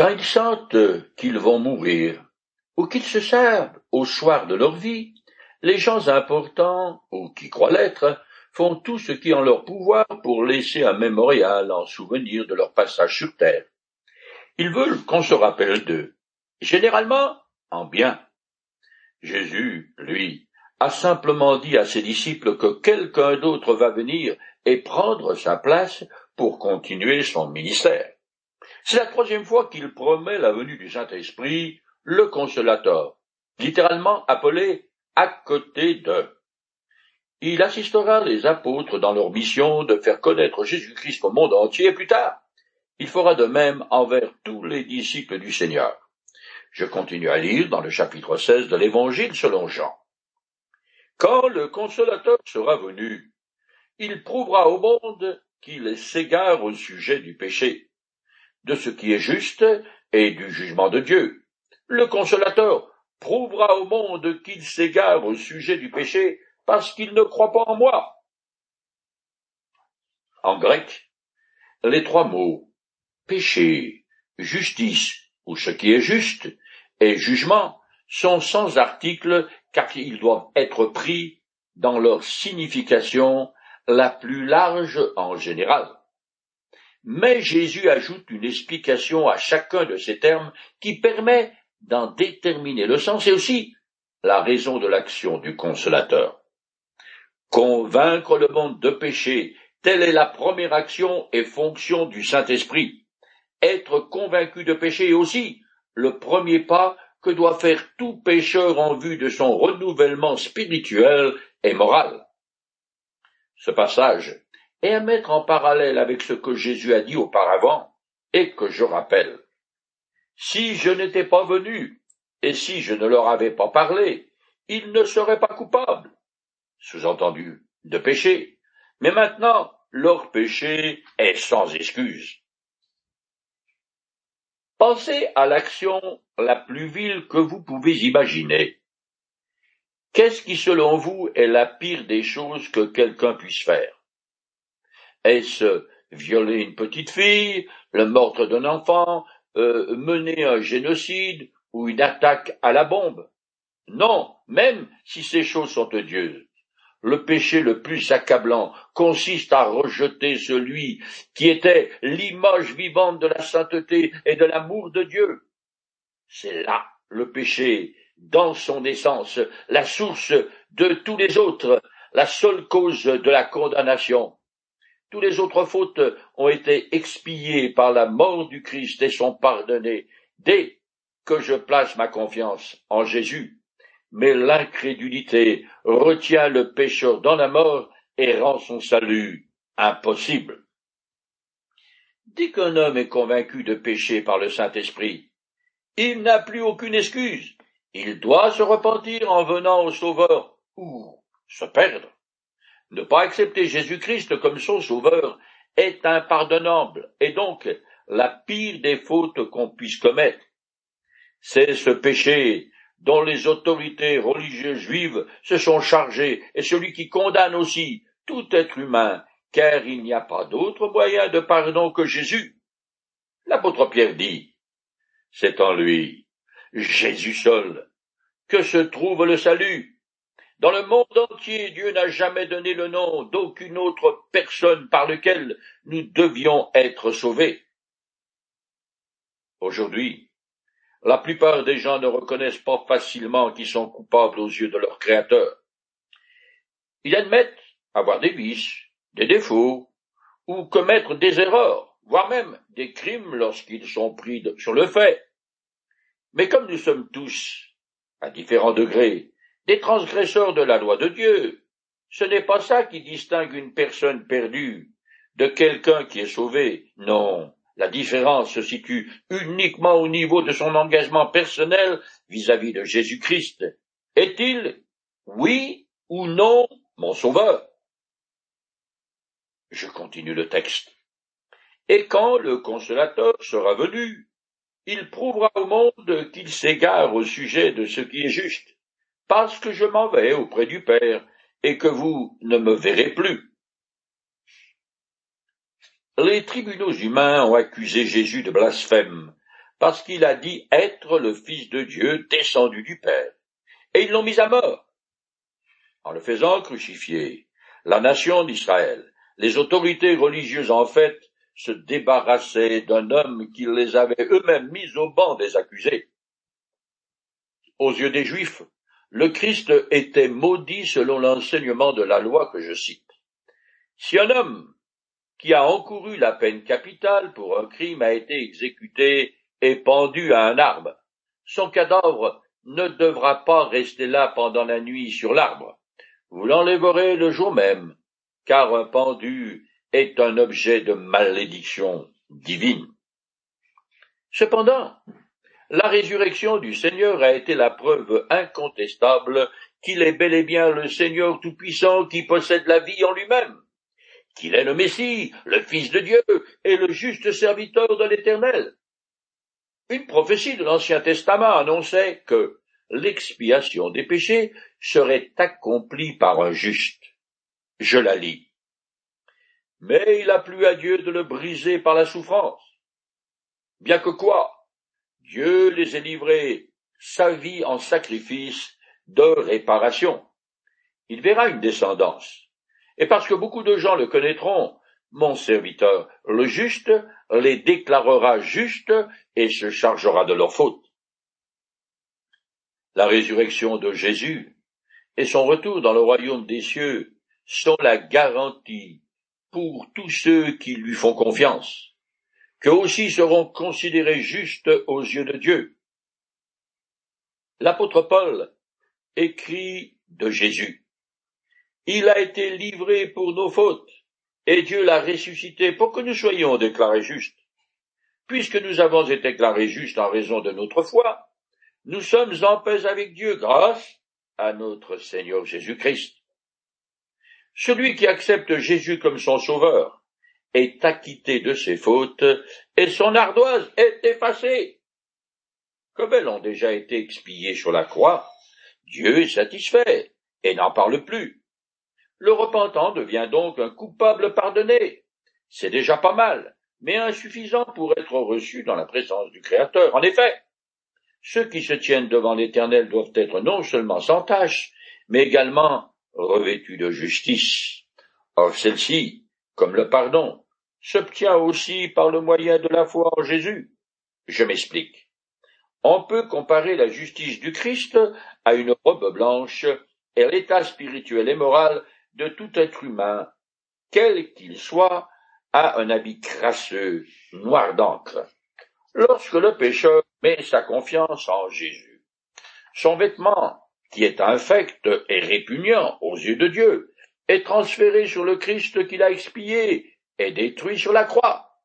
Quand ils sentent qu'ils vont mourir, ou qu'ils se servent au soir de leur vie, les gens importants, ou qui croient l'être, font tout ce qui est en leur pouvoir pour laisser un mémorial en souvenir de leur passage sur terre. Ils veulent qu'on se rappelle d'eux, généralement en bien. Jésus, lui, a simplement dit à ses disciples que quelqu'un d'autre va venir et prendre sa place pour continuer son ministère. C'est la troisième fois qu'il promet la venue du Saint-Esprit, le consolateur, littéralement appelé à côté de. Il assistera les apôtres dans leur mission de faire connaître Jésus-Christ au monde entier plus tard. Il fera de même envers tous les disciples du Seigneur. Je continue à lire dans le chapitre 16 de l'Évangile selon Jean. Quand le consolateur sera venu, il prouvera au monde qu'il s'égare au sujet du péché, de ce qui est juste et du jugement de Dieu. Le consolateur prouvera au monde qu'il s'égare au sujet du péché parce qu'il ne croit pas en moi. En grec, les trois mots péché, justice ou ce qui est juste et jugement sont sans article car ils doivent être pris dans leur signification la plus large en général. Mais Jésus ajoute une explication à chacun de ces termes qui permet d'en déterminer le sens et aussi la raison de l'action du consolateur. Convaincre le monde de péché, telle est la première action et fonction du Saint-Esprit. Être convaincu de péché est aussi le premier pas que doit faire tout pécheur en vue de son renouvellement spirituel et moral. Ce passage est à mettre en parallèle avec ce que Jésus a dit auparavant et que je rappelle. Si je n'étais pas venu et si je ne leur avais pas parlé, ils ne seraient pas coupables. Sous-entendu, de péché. Mais maintenant, leur péché est sans excuse. Pensez à l'action la plus vile que vous pouvez imaginer. Qu'est-ce qui, selon vous, est la pire des choses que quelqu'un puisse faire? Est-ce violer une petite fille, le meurtre d'un enfant, euh, mener un génocide ou une attaque à la bombe? Non, même si ces choses sont odieuses. Le péché le plus accablant consiste à rejeter celui qui était l'image vivante de la sainteté et de l'amour de Dieu. C'est là le péché, dans son essence, la source de tous les autres, la seule cause de la condamnation. Tous les autres fautes ont été expiées par la mort du Christ et sont pardonnées dès que je place ma confiance en Jésus mais l'incrédulité retient le pécheur dans la mort et rend son salut impossible. Dès qu'un homme est convaincu de péché par le Saint-Esprit, il n'a plus aucune excuse. Il doit se repentir en venant au Sauveur ou se perdre. Ne pas accepter Jésus-Christ comme son Sauveur est impardonnable et donc la pire des fautes qu'on puisse commettre. C'est ce péché dont les autorités religieuses juives se sont chargées, et celui qui condamne aussi tout être humain, car il n'y a pas d'autre moyen de pardon que Jésus. L'apôtre Pierre dit, c'est en lui, Jésus seul, que se trouve le salut. Dans le monde entier, Dieu n'a jamais donné le nom d'aucune autre personne par lequel nous devions être sauvés. Aujourd'hui, la plupart des gens ne reconnaissent pas facilement qu'ils sont coupables aux yeux de leur Créateur. Ils admettent avoir des vices, des défauts, ou commettre des erreurs, voire même des crimes lorsqu'ils sont pris sur le fait. Mais comme nous sommes tous, à différents degrés, des transgresseurs de la loi de Dieu, ce n'est pas ça qui distingue une personne perdue de quelqu'un qui est sauvé. Non, la différence se situe uniquement au niveau de son engagement personnel vis-à-vis de Jésus-Christ. Est-il, oui ou non, mon sauveur? Je continue le texte. Et quand le consolateur sera venu, il prouvera au monde qu'il s'égare au sujet de ce qui est juste, parce que je m'en vais auprès du Père, et que vous ne me verrez plus. Les tribunaux humains ont accusé Jésus de blasphème, parce qu'il a dit être le Fils de Dieu descendu du Père. Et ils l'ont mis à mort. En le faisant crucifier, la nation d'Israël, les autorités religieuses en fait, se débarrassaient d'un homme qui les avait eux-mêmes mis au banc des accusés. Aux yeux des Juifs, le Christ était maudit selon l'enseignement de la loi que je cite. Si un homme qui a encouru la peine capitale pour un crime a été exécuté et pendu à un arbre, son cadavre ne devra pas rester là pendant la nuit sur l'arbre. Vous l'enlèverez le jour même, car un pendu est un objet de malédiction divine. Cependant, la résurrection du Seigneur a été la preuve incontestable qu'il est bel et bien le Seigneur Tout-Puissant qui possède la vie en lui-même, qu'il est le Messie, le Fils de Dieu et le juste serviteur de l'Éternel. Une prophétie de l'Ancien Testament annonçait que l'expiation des péchés serait accomplie par un juste. Je la lis. Mais il a plu à Dieu de le briser par la souffrance. Bien que quoi? Dieu les ait livrés sa vie en sacrifice de réparation. Il verra une descendance. Et parce que beaucoup de gens le connaîtront, mon serviteur, le juste, les déclarera justes et se chargera de leurs fautes. La résurrection de Jésus et son retour dans le royaume des cieux sont la garantie pour tous ceux qui lui font confiance qu'eux aussi seront considérés justes aux yeux de Dieu. L'apôtre Paul écrit de Jésus. Il a été livré pour nos fautes, et Dieu l'a ressuscité pour que nous soyons déclarés justes. Puisque nous avons été déclarés justes en raison de notre foi, nous sommes en paix avec Dieu grâce à notre Seigneur Jésus-Christ. Celui qui accepte Jésus comme son sauveur est acquitté de ses fautes, et son ardoise est effacée. Comme elles ont déjà été expiées sur la croix, Dieu est satisfait, et n'en parle plus. Le repentant devient donc un coupable pardonné. C'est déjà pas mal, mais insuffisant pour être reçu dans la présence du Créateur. En effet, ceux qui se tiennent devant l'Éternel doivent être non seulement sans tâche, mais également revêtus de justice. Or celle-ci comme le pardon, s'obtient aussi par le moyen de la foi en Jésus. Je m'explique. On peut comparer la justice du Christ à une robe blanche et l'état spirituel et moral de tout être humain, quel qu'il soit, à un habit crasseux, noir d'encre. Lorsque le pécheur met sa confiance en Jésus, son vêtement, qui est infect et répugnant aux yeux de Dieu, est transféré sur le Christ qu'il a expié et détruit sur la croix.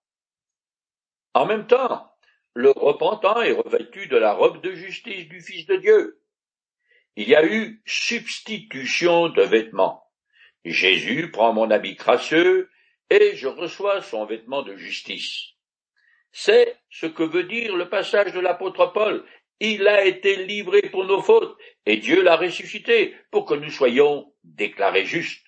En même temps, le repentant est revêtu de la robe de justice du Fils de Dieu. Il y a eu substitution de vêtements. Jésus prend mon habit crasseux et je reçois son vêtement de justice. C'est ce que veut dire le passage de l'apôtre Paul. Il a été livré pour nos fautes et Dieu l'a ressuscité pour que nous soyons déclarés justes.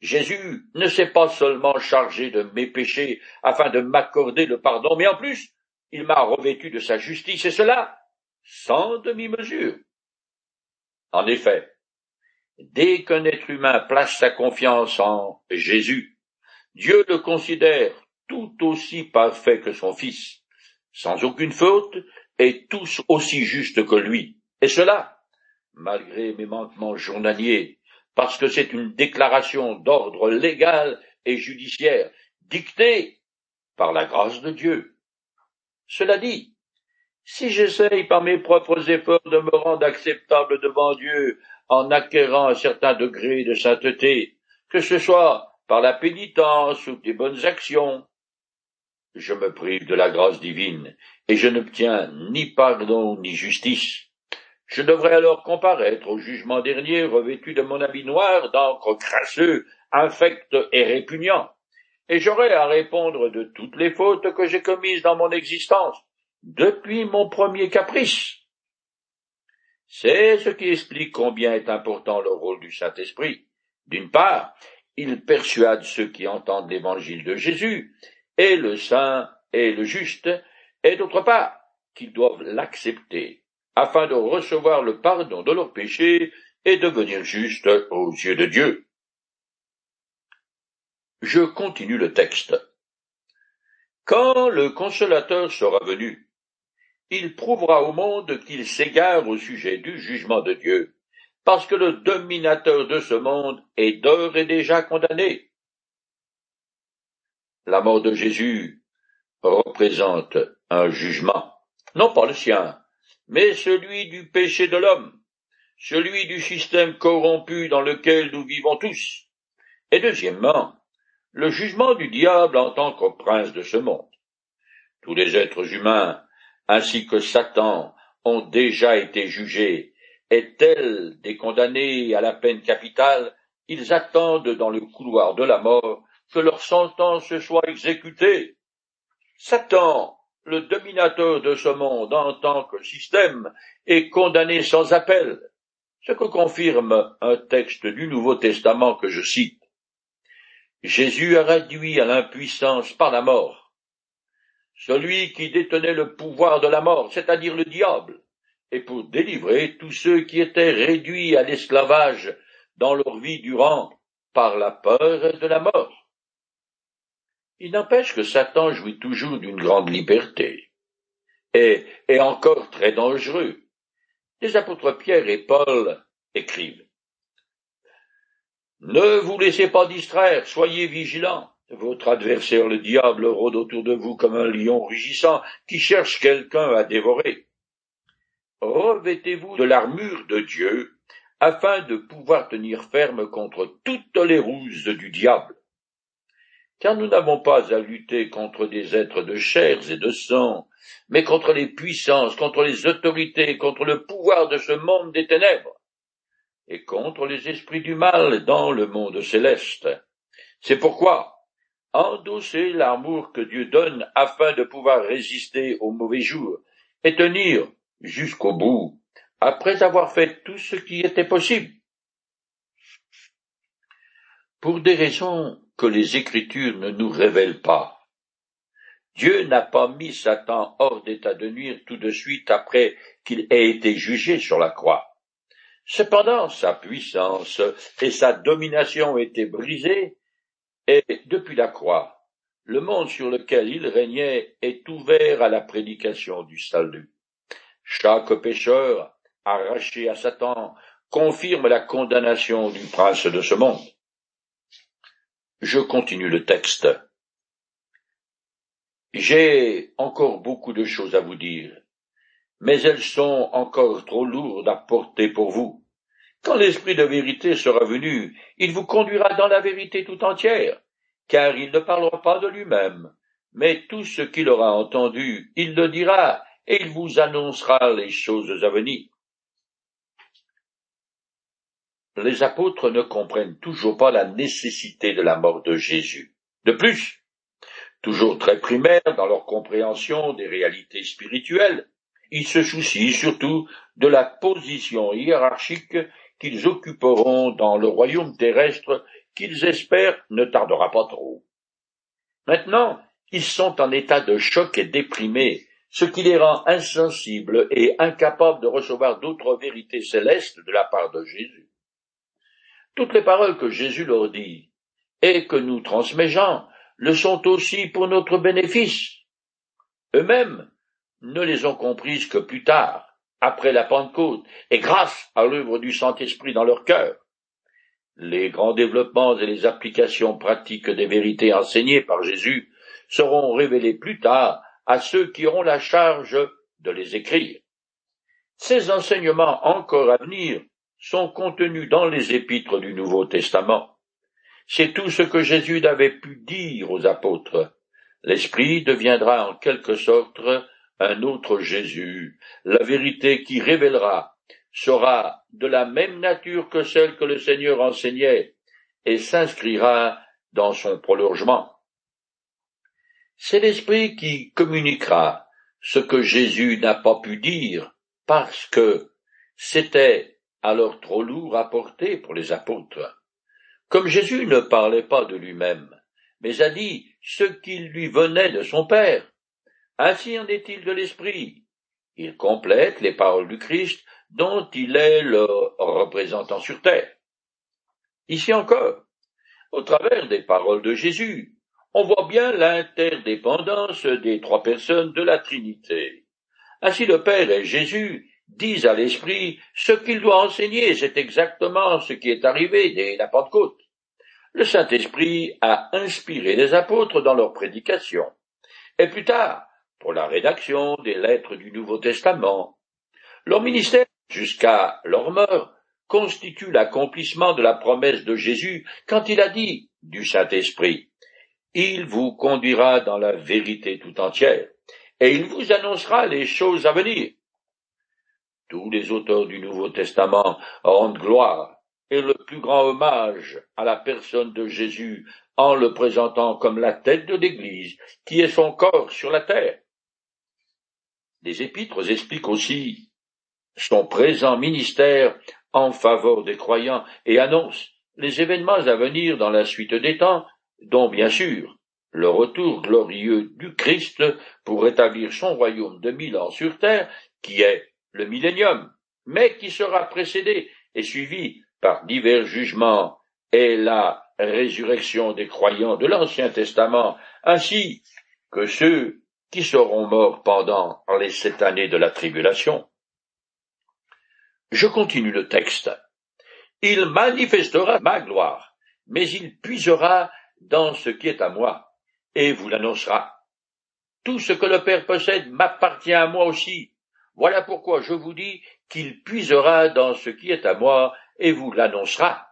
Jésus ne s'est pas seulement chargé de mes péchés afin de m'accorder le pardon, mais en plus, il m'a revêtu de sa justice, et cela sans demi-mesure. En effet, dès qu'un être humain place sa confiance en Jésus, Dieu le considère tout aussi parfait que son Fils, sans aucune faute, et tous aussi juste que lui. Et cela, malgré mes manquements journaliers, parce que c'est une déclaration d'ordre légal et judiciaire, dictée par la grâce de Dieu. Cela dit, si j'essaye par mes propres efforts de me rendre acceptable devant Dieu en acquérant un certain degré de sainteté, que ce soit par la pénitence ou des bonnes actions, je me prive de la grâce divine, et je n'obtiens ni pardon ni justice. Je devrais alors comparaître au jugement dernier revêtu de mon habit noir d'encre crasseux, infect et répugnant, et j'aurais à répondre de toutes les fautes que j'ai commises dans mon existence, depuis mon premier caprice. C'est ce qui explique combien est important le rôle du Saint-Esprit. D'une part, il persuade ceux qui entendent l'évangile de Jésus, et le saint et le juste, et d'autre part, qu'ils doivent l'accepter, afin de recevoir le pardon de leurs péchés et devenir justes aux yeux de Dieu. Je continue le texte. Quand le consolateur sera venu, il prouvera au monde qu'il s'égare au sujet du jugement de Dieu, parce que le dominateur de ce monde est d'ores et déjà condamné. La mort de Jésus représente un jugement, non pas le sien, mais celui du péché de l'homme, celui du système corrompu dans lequel nous vivons tous, et deuxièmement, le jugement du diable en tant que prince de ce monde. Tous les êtres humains, ainsi que Satan, ont déjà été jugés, et tels des condamnés à la peine capitale, ils attendent dans le couloir de la mort que leur sentence soit exécutée. Satan, le dominateur de ce monde en tant que système, est condamné sans appel, ce que confirme un texte du Nouveau Testament que je cite. Jésus a réduit à l'impuissance par la mort celui qui détenait le pouvoir de la mort, c'est-à-dire le diable, et pour délivrer tous ceux qui étaient réduits à l'esclavage dans leur vie durant par la peur de la mort. Il n'empêche que Satan jouit toujours d'une grande liberté, et est encore très dangereux. Les apôtres Pierre et Paul écrivent Ne vous laissez pas distraire, soyez vigilants. Votre adversaire le diable rôde autour de vous comme un lion rugissant qui cherche quelqu'un à dévorer. Revêtez-vous de l'armure de Dieu afin de pouvoir tenir ferme contre toutes les ruses du diable. Car nous n'avons pas à lutter contre des êtres de chair et de sang, mais contre les puissances, contre les autorités, contre le pouvoir de ce monde des ténèbres, et contre les esprits du mal dans le monde céleste. C'est pourquoi, endosser l'amour que Dieu donne afin de pouvoir résister aux mauvais jours, et tenir jusqu'au bout, après avoir fait tout ce qui était possible. Pour des raisons que les Écritures ne nous révèlent pas, Dieu n'a pas mis Satan hors d'état de nuire tout de suite après qu'il ait été jugé sur la croix. Cependant, sa puissance et sa domination étaient brisées, et depuis la croix, le monde sur lequel il régnait est ouvert à la prédication du salut. Chaque pécheur arraché à Satan, confirme la condamnation du prince de ce monde. Je continue le texte. J'ai encore beaucoup de choses à vous dire, mais elles sont encore trop lourdes à porter pour vous. Quand l'Esprit de vérité sera venu, il vous conduira dans la vérité tout entière, car il ne parlera pas de lui-même, mais tout ce qu'il aura entendu, il le dira, et il vous annoncera les choses à venir. Les apôtres ne comprennent toujours pas la nécessité de la mort de Jésus. De plus, toujours très primaires dans leur compréhension des réalités spirituelles, ils se soucient surtout de la position hiérarchique qu'ils occuperont dans le royaume terrestre qu'ils espèrent ne tardera pas trop. Maintenant, ils sont en état de choc et déprimés, ce qui les rend insensibles et incapables de recevoir d'autres vérités célestes de la part de Jésus. Toutes les paroles que Jésus leur dit et que nous transmet Jean le sont aussi pour notre bénéfice. Eux-mêmes ne les ont comprises que plus tard, après la Pentecôte, et grâce à l'œuvre du Saint-Esprit dans leur cœur. Les grands développements et les applications pratiques des vérités enseignées par Jésus seront révélés plus tard à ceux qui auront la charge de les écrire. Ces enseignements encore à venir sont contenus dans les épîtres du Nouveau Testament. C'est tout ce que Jésus n'avait pu dire aux apôtres. L'Esprit deviendra en quelque sorte un autre Jésus. La vérité qui révélera sera de la même nature que celle que le Seigneur enseignait et s'inscrira dans son prolongement. C'est l'Esprit qui communiquera ce que Jésus n'a pas pu dire parce que c'était alors trop lourd à porter pour les apôtres. Comme Jésus ne parlait pas de lui-même, mais a dit ce qui lui venait de son Père. Ainsi en est-il de l'Esprit. Il complète les paroles du Christ dont il est le représentant sur terre. Ici encore, au travers des paroles de Jésus, on voit bien l'interdépendance des trois personnes de la Trinité. Ainsi le Père et Jésus disent à l'Esprit ce qu'il doit enseigner, c'est exactement ce qui est arrivé dès la Pentecôte. Le Saint-Esprit a inspiré les apôtres dans leur prédication, et plus tard, pour la rédaction des lettres du Nouveau Testament. Leur ministère, jusqu'à leur mort, constitue l'accomplissement de la promesse de Jésus quand il a dit du Saint-Esprit. Il vous conduira dans la vérité tout entière, et il vous annoncera les choses à venir. Tous les auteurs du Nouveau Testament rendent gloire et le plus grand hommage à la personne de Jésus en le présentant comme la tête de l'Église, qui est son corps sur la terre. Les épîtres expliquent aussi son présent ministère en faveur des croyants et annonce les événements à venir dans la suite des temps, dont bien sûr le retour glorieux du Christ pour établir son royaume de mille ans sur terre, qui est le millénium, mais qui sera précédé et suivi par divers jugements et la résurrection des croyants de l'Ancien Testament, ainsi que ceux qui seront morts pendant les sept années de la tribulation. Je continue le texte. Il manifestera ma gloire, mais il puisera dans ce qui est à moi, et vous l'annoncera. Tout ce que le Père possède m'appartient à moi aussi. Voilà pourquoi je vous dis qu'il puisera dans ce qui est à moi, et vous l'annoncera.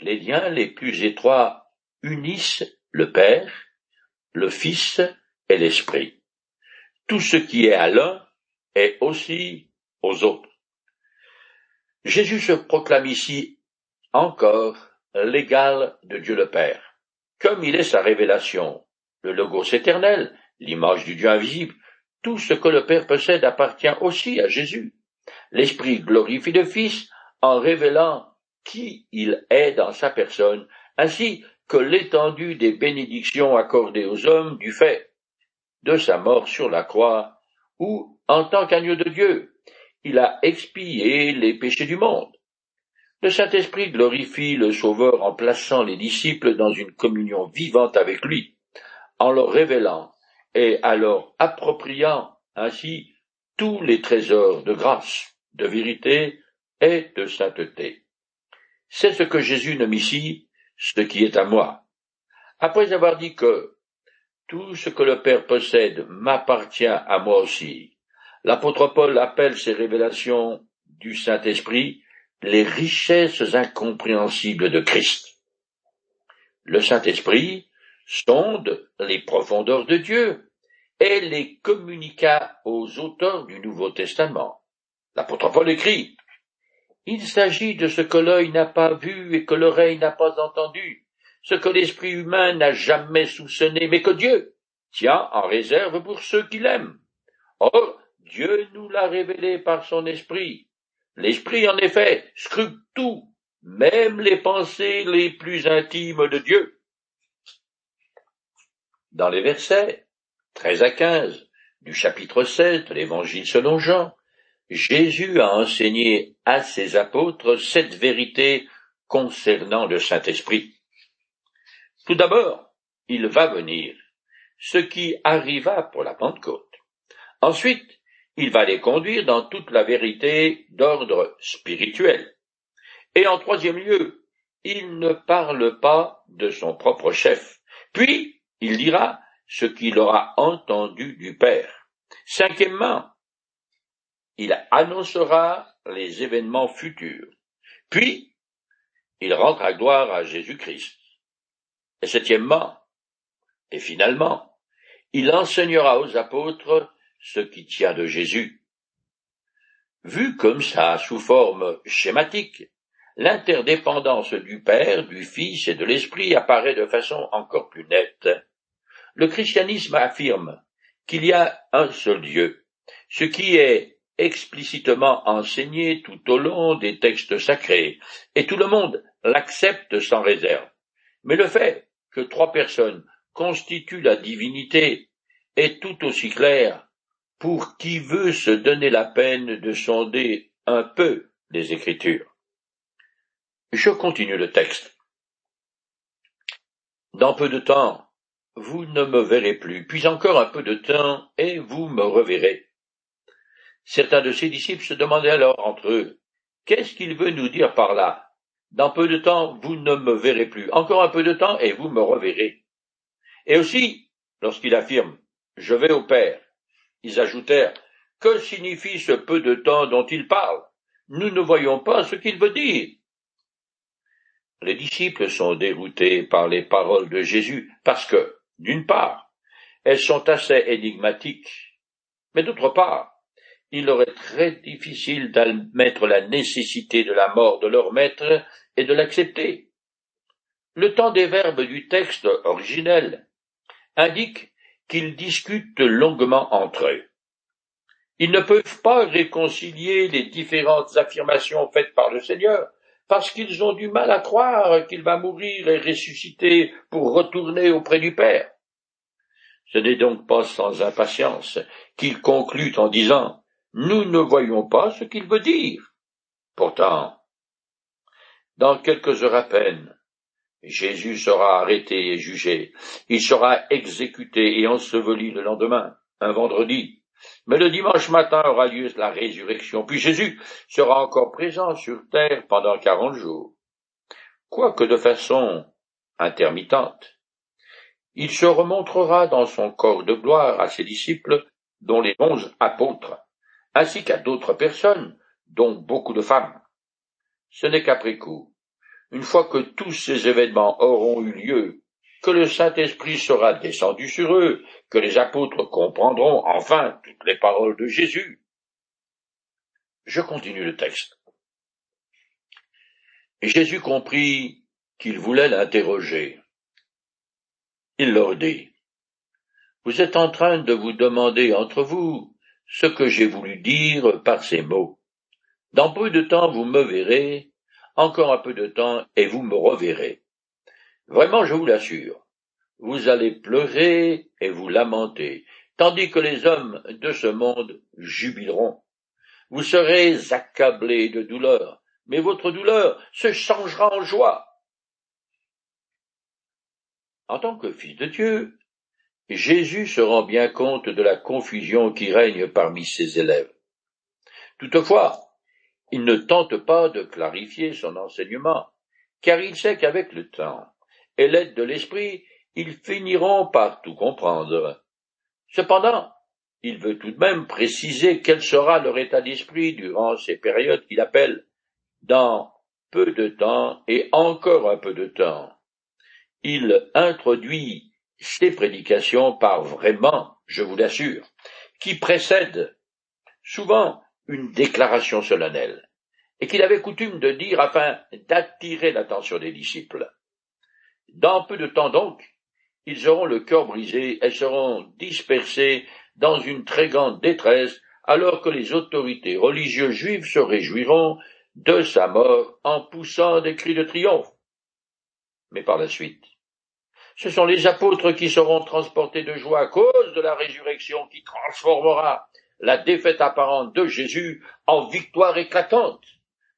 Les liens les plus étroits unissent le Père, le Fils et l'Esprit. Tout ce qui est à l'un est aussi aux autres. Jésus se proclame ici encore l'égal de Dieu le Père. Comme il est sa révélation, le Logos éternel, l'image du Dieu invisible, tout ce que le Père possède appartient aussi à Jésus. L'Esprit glorifie le Fils en révélant qui il est dans sa personne, ainsi que l'étendue des bénédictions accordées aux hommes du fait de sa mort sur la croix, ou en tant qu'agneau de Dieu, il a expié les péchés du monde. Le Saint-Esprit glorifie le Sauveur en plaçant les disciples dans une communion vivante avec lui, en leur révélant et leur appropriant ainsi tous les trésors de grâce, de vérité et de sainteté. C'est ce que Jésus nomme ici ce qui est à moi. Après avoir dit que tout ce que le Père possède m'appartient à moi aussi, L'apôtre Paul appelle ces révélations du Saint-Esprit les richesses incompréhensibles de Christ. Le Saint-Esprit sonde les profondeurs de Dieu et les communiqua aux auteurs du Nouveau Testament. L'apôtre Paul écrit Il s'agit de ce que l'œil n'a pas vu et que l'oreille n'a pas entendu, ce que l'esprit humain n'a jamais soupçonné, mais que Dieu tient en réserve pour ceux qui l'aiment. Or, Dieu nous l'a révélé par son esprit. L'esprit, en effet, scrute tout, même les pensées les plus intimes de Dieu. Dans les versets 13 à 15 du chapitre 7 de l'évangile selon Jean, Jésus a enseigné à ses apôtres cette vérité concernant le Saint-Esprit. Tout d'abord, il va venir, ce qui arriva pour la Pentecôte. Ensuite, il va les conduire dans toute la vérité d'ordre spirituel. Et en troisième lieu, il ne parle pas de son propre chef. Puis, il dira ce qu'il aura entendu du Père. Cinquièmement, il annoncera les événements futurs. Puis, il rendra gloire à Jésus-Christ. Et septièmement, et finalement, il enseignera aux apôtres ce qui tient de Jésus. Vu comme ça, sous forme schématique, l'interdépendance du Père, du Fils et de l'Esprit apparaît de façon encore plus nette. Le christianisme affirme qu'il y a un seul Dieu, ce qui est explicitement enseigné tout au long des textes sacrés, et tout le monde l'accepte sans réserve. Mais le fait que trois personnes constituent la divinité est tout aussi clair pour qui veut se donner la peine de sonder un peu les Écritures. Je continue le texte. Dans peu de temps, vous ne me verrez plus, puis encore un peu de temps, et vous me reverrez. Certains de ses disciples se demandaient alors entre eux, Qu'est-ce qu'il veut nous dire par là? Dans peu de temps, vous ne me verrez plus. Encore un peu de temps, et vous me reverrez. Et aussi, lorsqu'il affirme, Je vais au Père, ils ajoutèrent, Que signifie ce peu de temps dont il parle? Nous ne voyons pas ce qu'il veut dire. Les disciples sont déroutés par les paroles de Jésus parce que, d'une part, elles sont assez énigmatiques, mais d'autre part, il leur est très difficile d'admettre la nécessité de la mort de leur maître et de l'accepter. Le temps des verbes du texte originel indique qu'ils discutent longuement entre eux. Ils ne peuvent pas réconcilier les différentes affirmations faites par le Seigneur, parce qu'ils ont du mal à croire qu'il va mourir et ressusciter pour retourner auprès du Père. Ce n'est donc pas sans impatience qu'il conclut en disant Nous ne voyons pas ce qu'il veut dire. Pourtant, dans quelques heures à peine, Jésus sera arrêté et jugé. Il sera exécuté et enseveli le lendemain, un vendredi. Mais le dimanche matin aura lieu la résurrection, puis Jésus sera encore présent sur terre pendant quarante jours. Quoique de façon intermittente. Il se remontrera dans son corps de gloire à ses disciples, dont les onze apôtres, ainsi qu'à d'autres personnes, dont beaucoup de femmes. Ce n'est qu'après coup, une fois que tous ces événements auront eu lieu, que le Saint-Esprit sera descendu sur eux, que les apôtres comprendront enfin toutes les paroles de Jésus. Je continue le texte. Jésus comprit qu'il voulait l'interroger. Il leur dit, Vous êtes en train de vous demander entre vous ce que j'ai voulu dire par ces mots. Dans peu de temps vous me verrez, encore un peu de temps et vous me reverrez. Vraiment, je vous l'assure, vous allez pleurer et vous lamenter, tandis que les hommes de ce monde jubileront. Vous serez accablés de douleur, mais votre douleur se changera en joie. En tant que fils de Dieu, Jésus se rend bien compte de la confusion qui règne parmi ses élèves. Toutefois, il ne tente pas de clarifier son enseignement, car il sait qu'avec le temps, et l'aide de l'esprit, ils finiront par tout comprendre. Cependant, il veut tout de même préciser quel sera leur état d'esprit durant ces périodes qu'il appelle dans peu de temps et encore un peu de temps. Il introduit ses prédications par vraiment, je vous l'assure, qui précède souvent une déclaration solennelle, et qu'il avait coutume de dire afin d'attirer l'attention des disciples. Dans peu de temps donc, ils auront le cœur brisé et seront dispersés dans une très grande détresse, alors que les autorités religieuses juives se réjouiront de sa mort en poussant des cris de triomphe. Mais par la suite, ce sont les apôtres qui seront transportés de joie à cause de la résurrection qui transformera la défaite apparente de Jésus en victoire éclatante.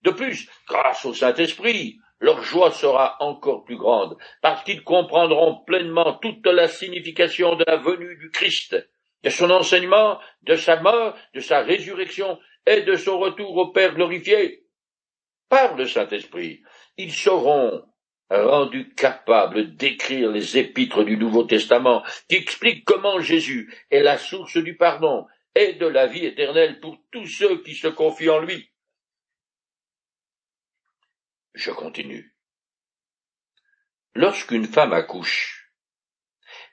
De plus, grâce au Saint-Esprit, leur joie sera encore plus grande, parce qu'ils comprendront pleinement toute la signification de la venue du Christ, de son enseignement, de sa mort, de sa résurrection et de son retour au Père glorifié. Par le Saint-Esprit, ils seront rendus capables d'écrire les épîtres du Nouveau Testament qui expliquent comment Jésus est la source du pardon et de la vie éternelle pour tous ceux qui se confient en lui. Je continue. Lorsqu'une femme accouche,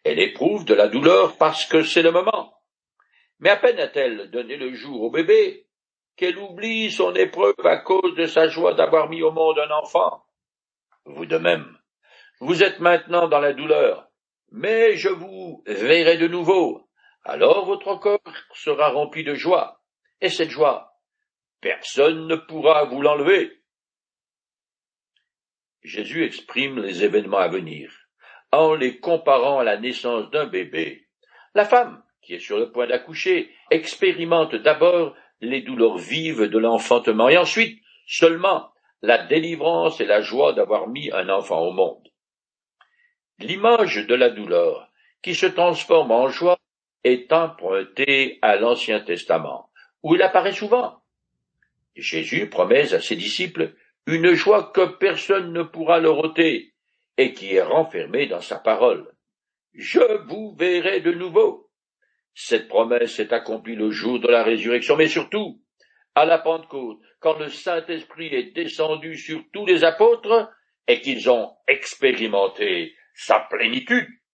elle éprouve de la douleur parce que c'est le moment. Mais à peine a-t-elle donné le jour au bébé qu'elle oublie son épreuve à cause de sa joie d'avoir mis au monde un enfant. Vous de même, vous êtes maintenant dans la douleur, mais je vous verrai de nouveau. Alors votre corps sera rempli de joie, et cette joie, personne ne pourra vous l'enlever. Jésus exprime les événements à venir, en les comparant à la naissance d'un bébé. La femme qui est sur le point d'accoucher, expérimente d'abord les douleurs vives de l'enfantement, et ensuite seulement la délivrance et la joie d'avoir mis un enfant au monde. L'image de la douleur, qui se transforme en joie, est empruntée à l'Ancien Testament, où il apparaît souvent. Jésus promet à ses disciples une joie que personne ne pourra leur ôter, et qui est renfermée dans sa parole. Je vous verrai de nouveau. Cette promesse s'est accomplie le jour de la résurrection, mais surtout à la Pentecôte, quand le Saint-Esprit est descendu sur tous les apôtres et qu'ils ont expérimenté sa plénitude.